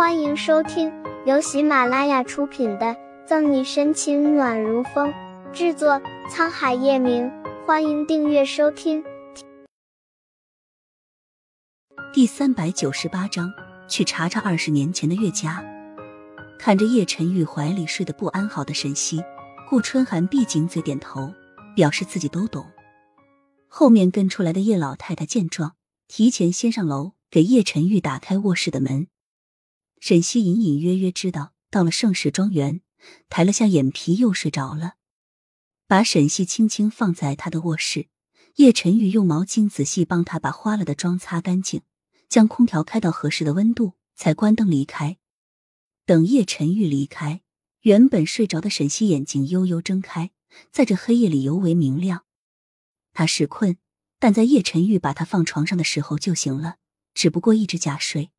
欢迎收听由喜马拉雅出品的《赠你深情暖如风》，制作沧海夜明。欢迎订阅收听。第三百九十八章，去查查二十年前的岳家。看着叶晨玉怀里睡得不安好的沈西，顾春寒闭紧嘴点头，表示自己都懂。后面跟出来的叶老太太见状，提前先上楼给叶晨玉打开卧室的门。沈西隐隐约约知道到了盛世庄园，抬了下眼皮又睡着了。把沈西轻轻放在他的卧室，叶晨玉用毛巾仔细帮他把花了的妆擦干净，将空调开到合适的温度，才关灯离开。等叶晨玉离开，原本睡着的沈西眼睛悠悠睁开，在这黑夜里尤为明亮。他是困，但在叶晨玉把他放床上的时候就醒了，只不过一直假睡。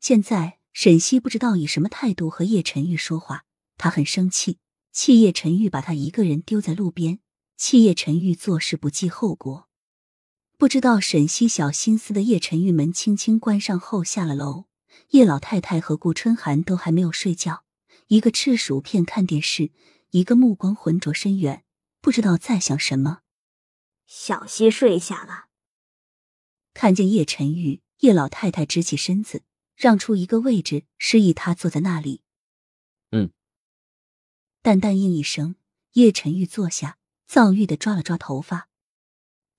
现在沈西不知道以什么态度和叶晨玉说话，他很生气，气叶晨玉把他一个人丢在路边，气叶晨玉做事不计后果。不知道沈西小心思的叶晨玉门轻轻关上后下了楼。叶老太太和顾春寒都还没有睡觉，一个吃薯片看电视，一个目光浑浊深远，不知道在想什么。小溪睡下了，看见叶晨玉，叶老太太直起身子，让出一个位置，示意他坐在那里。嗯，淡淡应一声，叶晨玉坐下，躁郁的抓了抓头发，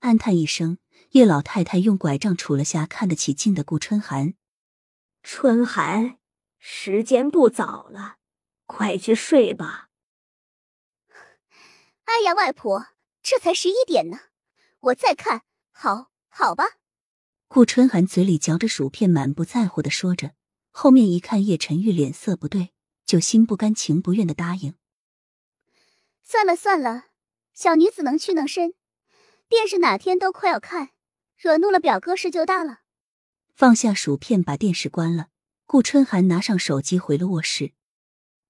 暗叹一声。叶老太太用拐杖杵了下看得起劲的顾春寒。春寒，时间不早了，快去睡吧。哎呀，外婆，这才十一点呢，我再看，好好吧。顾春寒嘴里嚼着薯片，满不在乎的说着。后面一看叶晨玉脸色不对，就心不甘情不愿的答应。算了算了，小女子能屈能伸，电视哪天都快要看，惹怒了表哥事就大了。放下薯片，把电视关了。顾春寒拿上手机，回了卧室。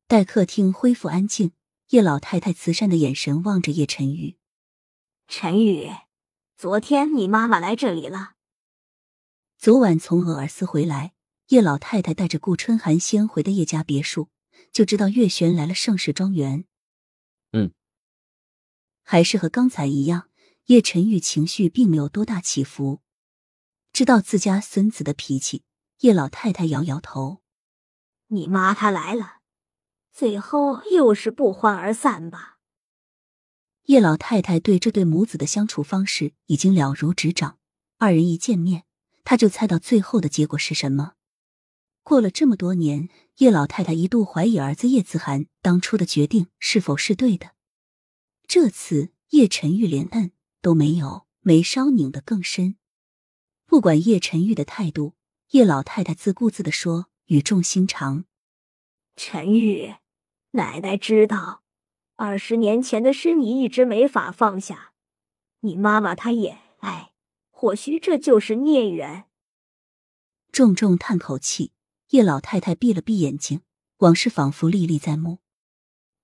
待客厅恢复安静，叶老太太慈善的眼神望着叶晨玉：“晨玉，昨天你妈妈来这里了。昨晚从鄂尔斯回来，叶老太太带着顾春寒先回的叶家别墅，就知道月璇来了盛世庄园。嗯，还是和刚才一样，叶晨玉情绪并没有多大起伏。”知道自家孙子的脾气，叶老太太摇摇头：“你妈她来了，最后又是不欢而散吧？”叶老太太对这对母子的相处方式已经了如指掌，二人一见面，他就猜到最后的结果是什么。过了这么多年，叶老太太一度怀疑儿子叶子涵当初的决定是否是对的。这次叶晨玉连摁都没有，眉梢拧得更深。不管叶晨玉的态度，叶老太太自顾自的说：“语重心长，陈玉，奶奶知道，二十年前的事你一直没法放下。你妈妈她也爱，或许这就是孽缘。”重重叹口气，叶老太太闭了闭眼睛，往事仿佛历历在目。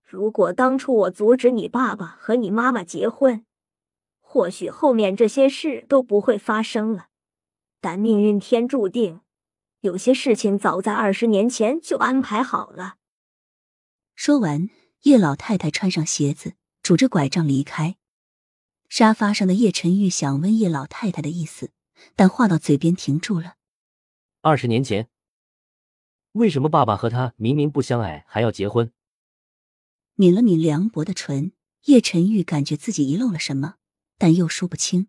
如果当初我阻止你爸爸和你妈妈结婚，或许后面这些事都不会发生了。但命运天注定，有些事情早在二十年前就安排好了。说完，叶老太太穿上鞋子，拄着拐杖离开。沙发上的叶晨玉想问叶老太太的意思，但话到嘴边停住了。二十年前，为什么爸爸和他明明不相爱还要结婚？抿了抿凉薄的唇，叶晨玉感觉自己遗漏了什么，但又说不清。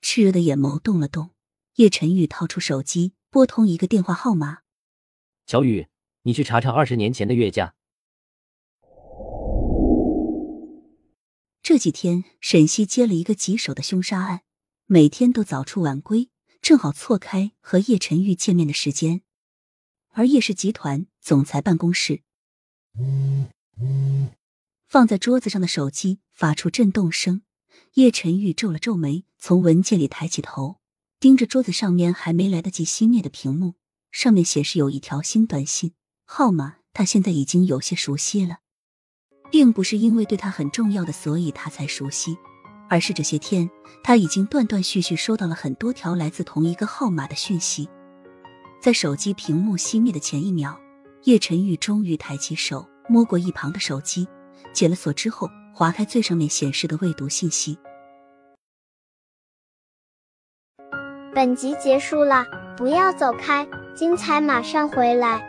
炽热的眼眸动了动。叶晨玉掏出手机，拨通一个电话号码。乔宇，你去查查二十年前的岳家。这几天，沈西接了一个棘手的凶杀案，每天都早出晚归，正好错开和叶晨玉见面的时间。而叶氏集团总裁办公室，放在桌子上的手机发出震动声。叶晨玉皱了皱眉，从文件里抬起头。盯着桌子上面还没来得及熄灭的屏幕，上面显示有一条新短信号码。他现在已经有些熟悉了，并不是因为对他很重要的，所以他才熟悉，而是这些天他已经断断续续收到了很多条来自同一个号码的讯息。在手机屏幕熄灭的前一秒，叶晨玉终于抬起手摸过一旁的手机，解了锁之后，划开最上面显示的未读信息。本集结束了，不要走开，精彩马上回来。